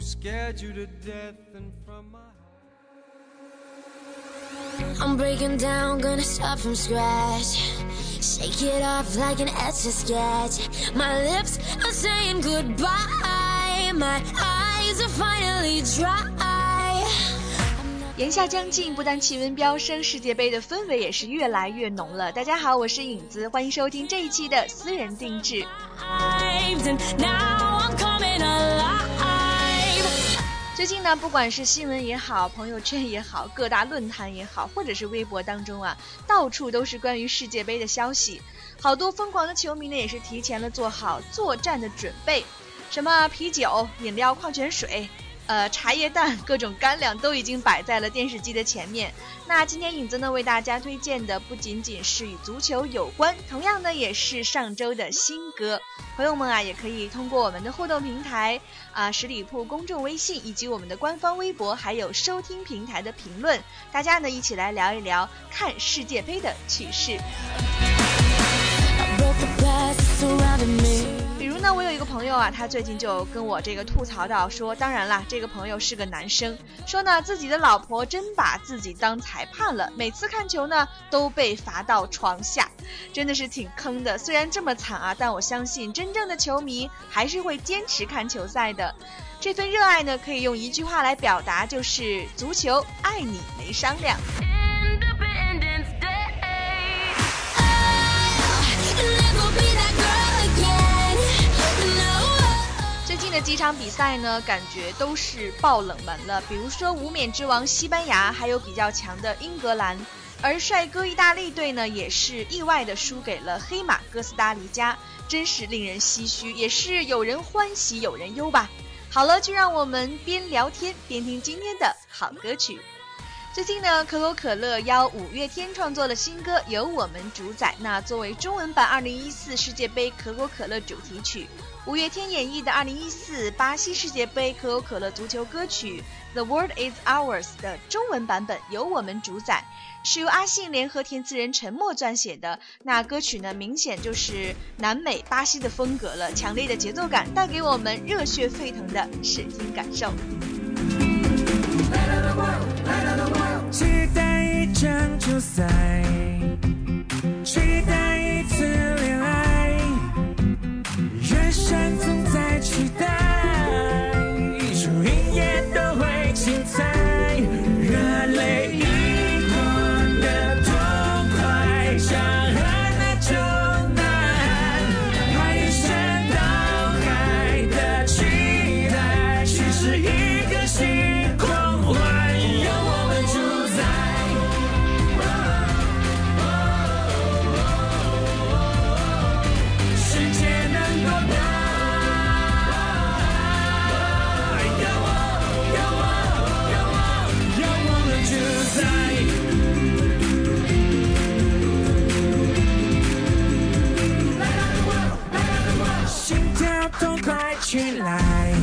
who scared you to death and from my I'm breaking down, gonna start from scratch. Shake it off like an etch a sketch. My lips are saying goodbye. My eyes are finally dry. 炎夏将近，不但气温飙升，世界杯的氛围也是越来越浓了。大家好，我是影子，欢迎收听这一期的私人定制。And now I'm coming alive. 最近呢，不管是新闻也好，朋友圈也好，各大论坛也好，或者是微博当中啊，到处都是关于世界杯的消息。好多疯狂的球迷呢，也是提前了做好作战的准备，什么啤酒、饮料、矿泉水。呃，茶叶蛋、各种干粮都已经摆在了电视机的前面。那今天影子呢为大家推荐的不仅仅是与足球有关，同样呢也是上周的新歌。朋友们啊，也可以通过我们的互动平台啊、十里铺公众微信以及我们的官方微博，还有收听平台的评论，大家呢一起来聊一聊看世界杯的趣事。那，我有一个朋友啊，他最近就跟我这个吐槽到说，当然啦，这个朋友是个男生，说呢自己的老婆真把自己当裁判了，每次看球呢都被罚到床下，真的是挺坑的。虽然这么惨啊，但我相信真正的球迷还是会坚持看球赛的。这份热爱呢，可以用一句话来表达，就是足球爱你没商量。几场比赛呢，感觉都是爆冷门了。比如说无冕之王西班牙，还有比较强的英格兰，而帅哥意大利队呢，也是意外的输给了黑马哥斯达黎加，真是令人唏嘘，也是有人欢喜有人忧吧。好了，就让我们边聊天边听今天的好歌曲。最近呢，可口可乐邀五月天创作了新歌《由我们主宰》，那作为中文版2014世界杯可口可乐主题曲，五月天演绎的2014巴西世界杯可口可乐足球歌曲《The World Is Ours》的中文版本《由我们主宰》，是由阿信联合填词人陈默撰写的。那歌曲呢，明显就是南美巴西的风格了，强烈的节奏感带给我们热血沸腾的视听感受。场球 street light.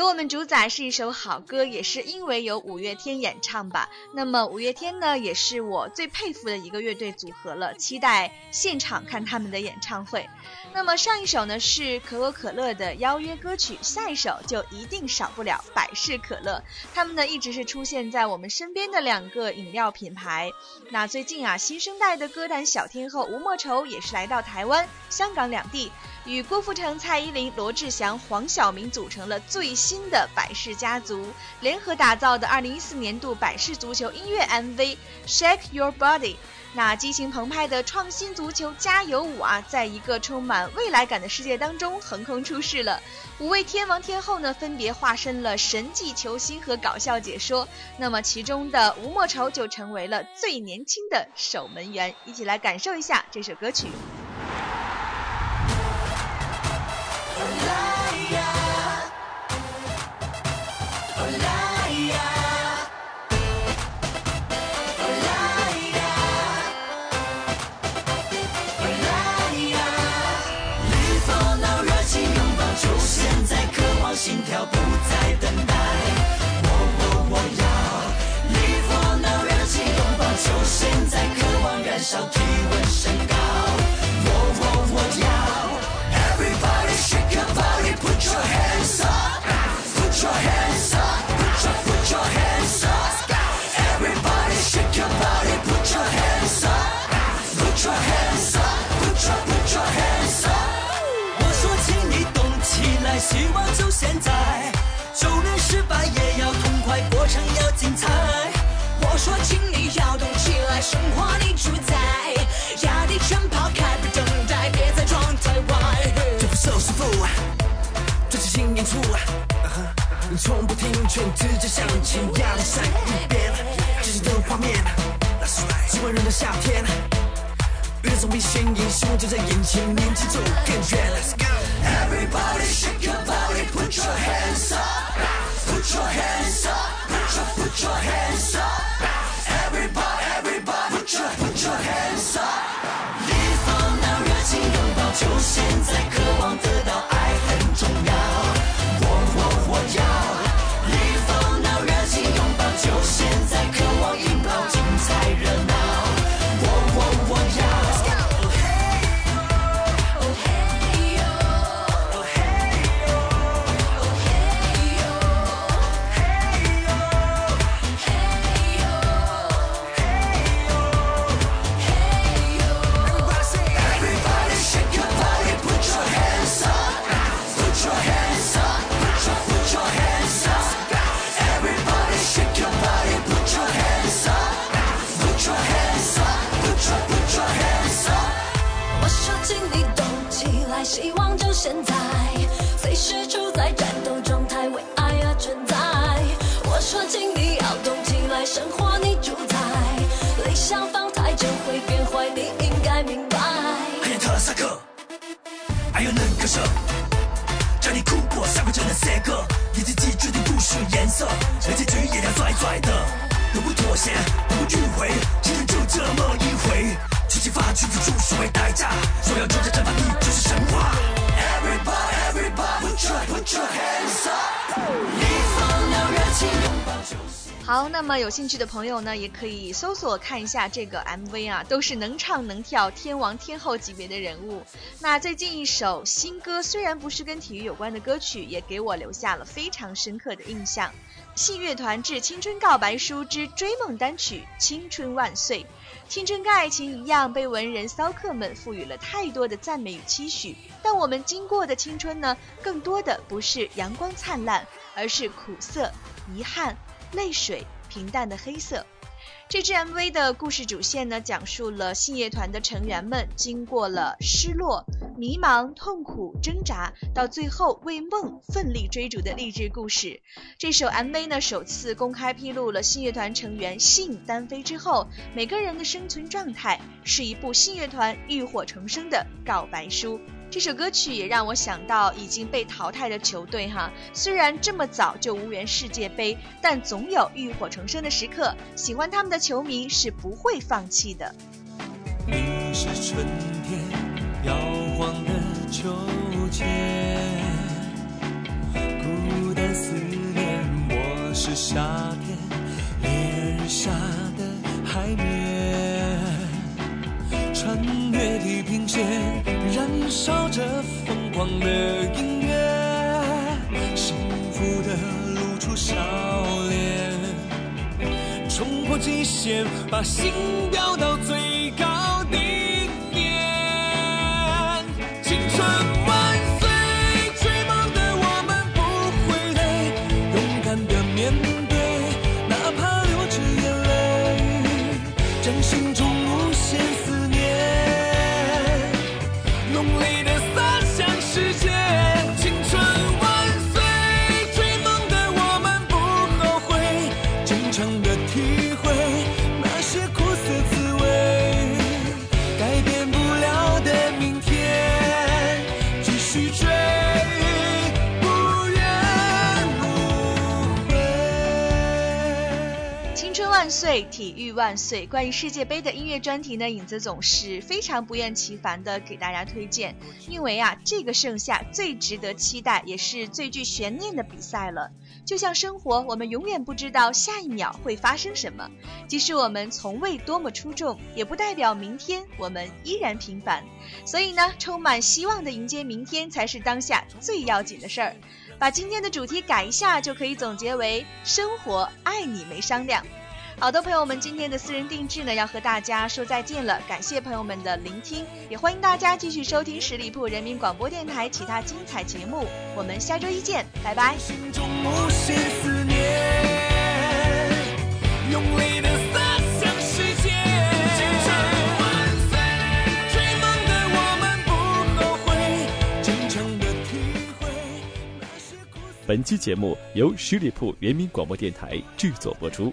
有我们主宰是一首好歌，也是因为有五月天演唱吧。那么五月天呢，也是我最佩服的一个乐队组合了，期待现场看他们的演唱会。那么上一首呢是可口可乐的邀约歌曲，下一首就一定少不了百事可乐。他们呢一直是出现在我们身边的两个饮料品牌。那最近啊，新生代的歌坛小天后吴莫愁也是来到台湾、香港两地，与郭富城、蔡依林、罗志祥、黄晓明组成了最新的百事家族，联合打造的2014年度百事足球音乐 MV《Shake Your Body》。那激情澎湃的创新足球加油舞啊，在一个充满未来感的世界当中横空出世了。五位天王天后呢，分别化身了神迹球星和搞笑解说。那么其中的吴莫愁就成为了最年轻的守门员。一起来感受一下这首歌曲。心从不听劝，直接向前，压力山一边，激情的画面，几万人的夏天。别总比显眼，希望就在眼前，年轻就更远。Let's go. Everybody shake your body, put your hands up, put your hands up, put your put your hands up. 现在，随时处在战斗状态，为爱而存在。我说，请你要动起来，生活你主宰，理想放太久会变坏，你应该明白。还有特斯拉克，还有那个蛇，叫你哭过，下过就能 say 个，你自己决定不需颜色，那结局也要拽拽的，永不妥协，永不迂回，青春就这么一回，去激发去付出好，那么有兴趣的朋友呢，也可以搜索看一下这个 MV 啊，都是能唱能跳天王天后级别的人物。那最近一首新歌，虽然不是跟体育有关的歌曲，也给我留下了非常深刻的印象。信乐团致青春告白书之追梦单曲《青春万岁》，青春跟爱情一样，被文人骚客们赋予了太多的赞美与期许。但我们经过的青春呢，更多的不是阳光灿烂，而是苦涩、遗憾。泪水，平淡的黑色。这支 MV 的故事主线呢，讲述了信乐团的成员们经过了失落、迷茫、痛苦、挣扎，到最后为梦奋力追逐的励志故事。这首 MV 呢，首次公开披露了信乐团成员信单飞之后每个人的生存状态，是一部信乐团浴火重生的告白书。这首歌曲也让我想到已经被淘汰的球队哈，虽然这么早就无缘世界杯，但总有浴火重生的时刻。喜欢他们的球迷是不会放弃的。你是春天摇晃的秋千，孤单思念。我是夏天烈日下的海面，穿越地平线，燃烧着疯狂的音乐，幸福的露出笑脸，冲破极限，把心飙到城岁，体育万岁！关于世界杯的音乐专题呢，影子总是非常不厌其烦的给大家推荐，因为啊，这个盛夏最值得期待，也是最具悬念的比赛了。就像生活，我们永远不知道下一秒会发生什么，即使我们从未多么出众，也不代表明天我们依然平凡。所以呢，充满希望的迎接明天，才是当下最要紧的事儿。把今天的主题改一下，就可以总结为：生活爱你没商量。好的，朋友们，今天的私人定制呢，要和大家说再见了。感谢朋友们的聆听，也欢迎大家继续收听十里铺人民广播电台其他精彩节目。我们下周一见，拜拜。心中无限思念，用力的洒向世界。本期节目由十里铺人民广播电台制作播出。